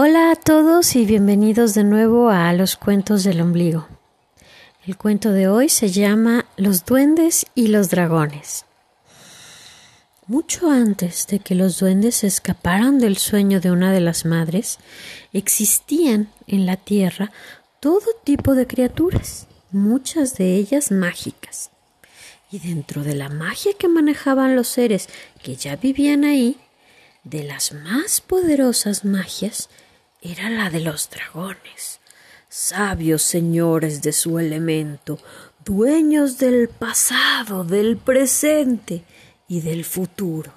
Hola a todos y bienvenidos de nuevo a los cuentos del ombligo. El cuento de hoy se llama Los duendes y los dragones. Mucho antes de que los duendes escaparan del sueño de una de las madres, existían en la tierra todo tipo de criaturas, muchas de ellas mágicas. Y dentro de la magia que manejaban los seres que ya vivían ahí, de las más poderosas magias era la de los dragones, sabios señores de su elemento, dueños del pasado, del presente y del futuro.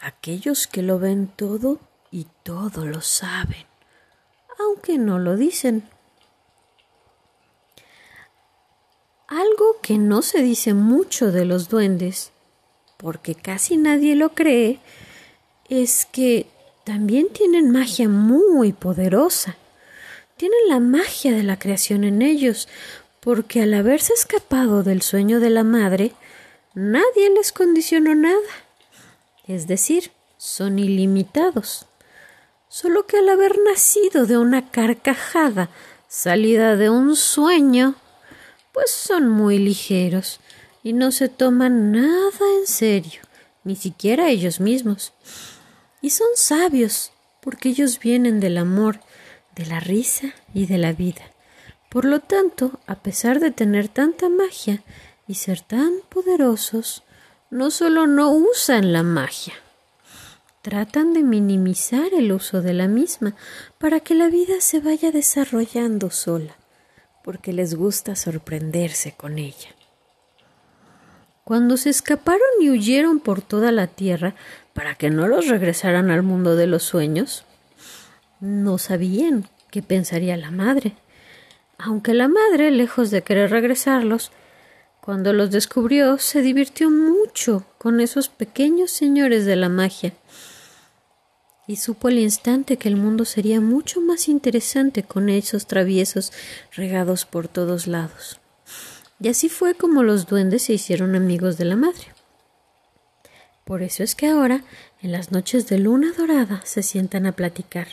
Aquellos que lo ven todo y todo lo saben, aunque no lo dicen. Algo que no se dice mucho de los duendes, porque casi nadie lo cree, es que también tienen magia muy poderosa. Tienen la magia de la creación en ellos, porque al haberse escapado del sueño de la madre, nadie les condicionó nada. Es decir, son ilimitados. Solo que al haber nacido de una carcajada salida de un sueño, pues son muy ligeros y no se toman nada en serio, ni siquiera ellos mismos. Y son sabios, porque ellos vienen del amor, de la risa y de la vida. Por lo tanto, a pesar de tener tanta magia y ser tan poderosos, no solo no usan la magia, tratan de minimizar el uso de la misma para que la vida se vaya desarrollando sola, porque les gusta sorprenderse con ella. Cuando se escaparon y huyeron por toda la tierra para que no los regresaran al mundo de los sueños, no sabían qué pensaría la madre. Aunque la madre, lejos de querer regresarlos, cuando los descubrió, se divirtió mucho con esos pequeños señores de la magia y supo al instante que el mundo sería mucho más interesante con esos traviesos regados por todos lados. Y así fue como los duendes se hicieron amigos de la madre. Por eso es que ahora, en las noches de luna dorada, se sientan a platicar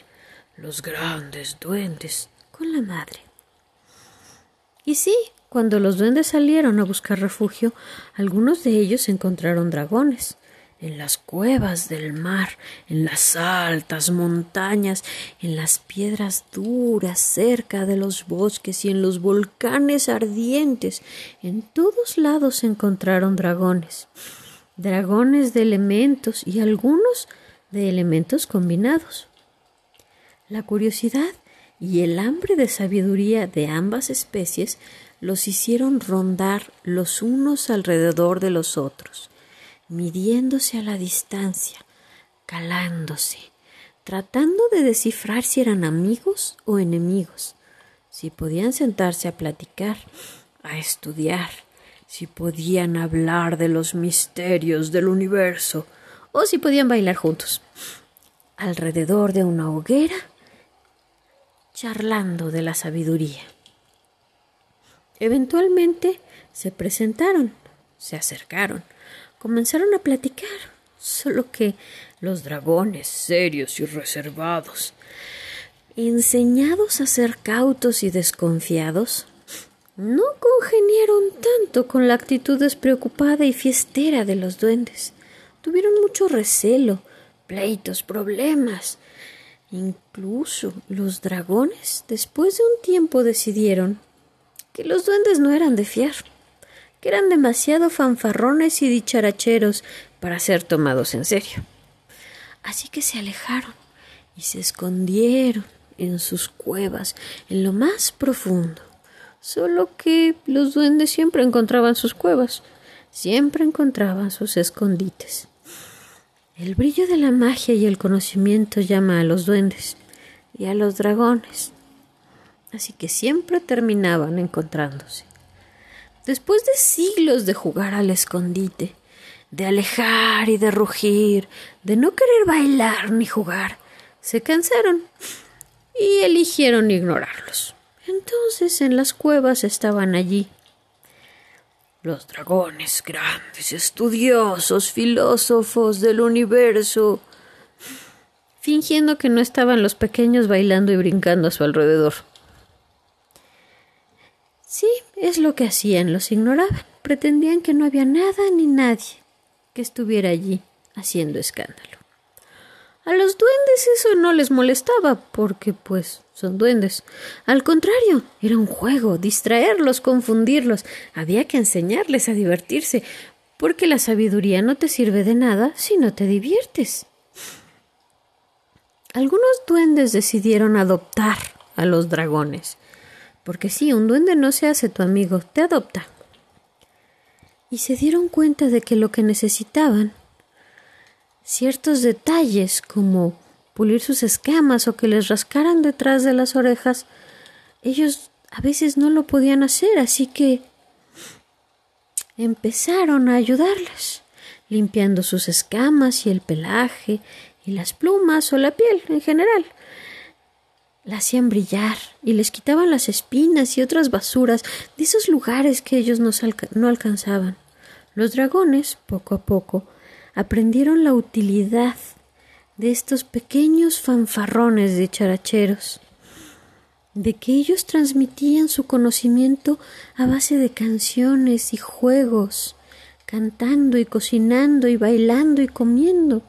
los grandes duendes con la madre. Y sí, cuando los duendes salieron a buscar refugio, algunos de ellos encontraron dragones, en las cuevas del mar, en las altas montañas, en las piedras duras cerca de los bosques y en los volcanes ardientes. En todos lados encontraron dragones, dragones de elementos y algunos de elementos combinados. La curiosidad y el hambre de sabiduría de ambas especies los hicieron rondar los unos alrededor de los otros midiéndose a la distancia, calándose, tratando de descifrar si eran amigos o enemigos, si podían sentarse a platicar, a estudiar, si podían hablar de los misterios del universo, o si podían bailar juntos, alrededor de una hoguera, charlando de la sabiduría. Eventualmente se presentaron, se acercaron, comenzaron a platicar, solo que los dragones, serios y reservados, enseñados a ser cautos y desconfiados, no congeniaron tanto con la actitud despreocupada y fiestera de los duendes. Tuvieron mucho recelo, pleitos, problemas. Incluso los dragones, después de un tiempo, decidieron que los duendes no eran de fiar eran demasiado fanfarrones y dicharacheros para ser tomados en serio. Así que se alejaron y se escondieron en sus cuevas, en lo más profundo. Solo que los duendes siempre encontraban sus cuevas, siempre encontraban sus escondites. El brillo de la magia y el conocimiento llama a los duendes y a los dragones, así que siempre terminaban encontrándose. Después de siglos de jugar al escondite, de alejar y de rugir, de no querer bailar ni jugar, se cansaron y eligieron ignorarlos. Entonces en las cuevas estaban allí los dragones grandes, estudiosos, filósofos del universo, fingiendo que no estaban los pequeños bailando y brincando a su alrededor. Sí, es lo que hacían, los ignoraban, pretendían que no había nada ni nadie que estuviera allí haciendo escándalo. A los duendes eso no les molestaba, porque pues son duendes. Al contrario, era un juego, distraerlos, confundirlos. Había que enseñarles a divertirse, porque la sabiduría no te sirve de nada si no te diviertes. Algunos duendes decidieron adoptar a los dragones, porque si un duende no se hace tu amigo, te adopta. Y se dieron cuenta de que lo que necesitaban, ciertos detalles como pulir sus escamas o que les rascaran detrás de las orejas, ellos a veces no lo podían hacer, así que empezaron a ayudarles, limpiando sus escamas y el pelaje y las plumas o la piel en general. La hacían brillar y les quitaban las espinas y otras basuras de esos lugares que ellos no, no alcanzaban. Los dragones, poco a poco, aprendieron la utilidad de estos pequeños fanfarrones de characheros, de que ellos transmitían su conocimiento a base de canciones y juegos, cantando y cocinando y bailando y comiendo.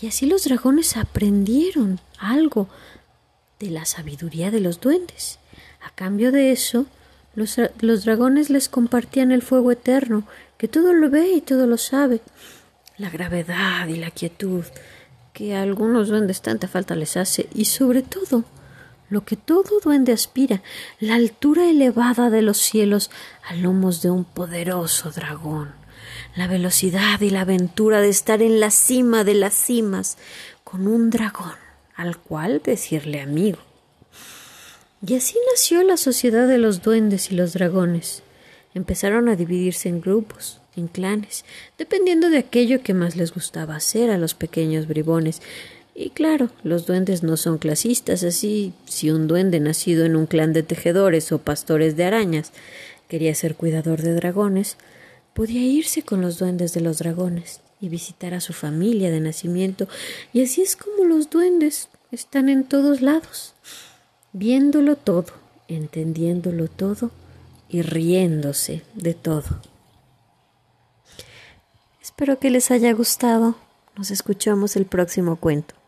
Y así los dragones aprendieron algo de la sabiduría de los duendes. A cambio de eso, los, los, dragones les compartían el fuego eterno, que todo lo ve y todo lo sabe, la gravedad y la quietud, que a algunos duendes tanta falta les hace, y sobre todo, lo que todo duende aspira, la altura elevada de los cielos a lomos de un poderoso dragón, la velocidad y la aventura de estar en la cima de las cimas con un dragón al cual decirle amigo. Y así nació la sociedad de los duendes y los dragones. Empezaron a dividirse en grupos, en clanes, dependiendo de aquello que más les gustaba hacer a los pequeños bribones, y claro, los duendes no son clasistas, así si un duende nacido en un clan de tejedores o pastores de arañas quería ser cuidador de dragones, podía irse con los duendes de los dragones y visitar a su familia de nacimiento, y así es como los duendes están en todos lados, viéndolo todo, entendiéndolo todo y riéndose de todo. Espero que les haya gustado. Nos escuchamos el próximo cuento.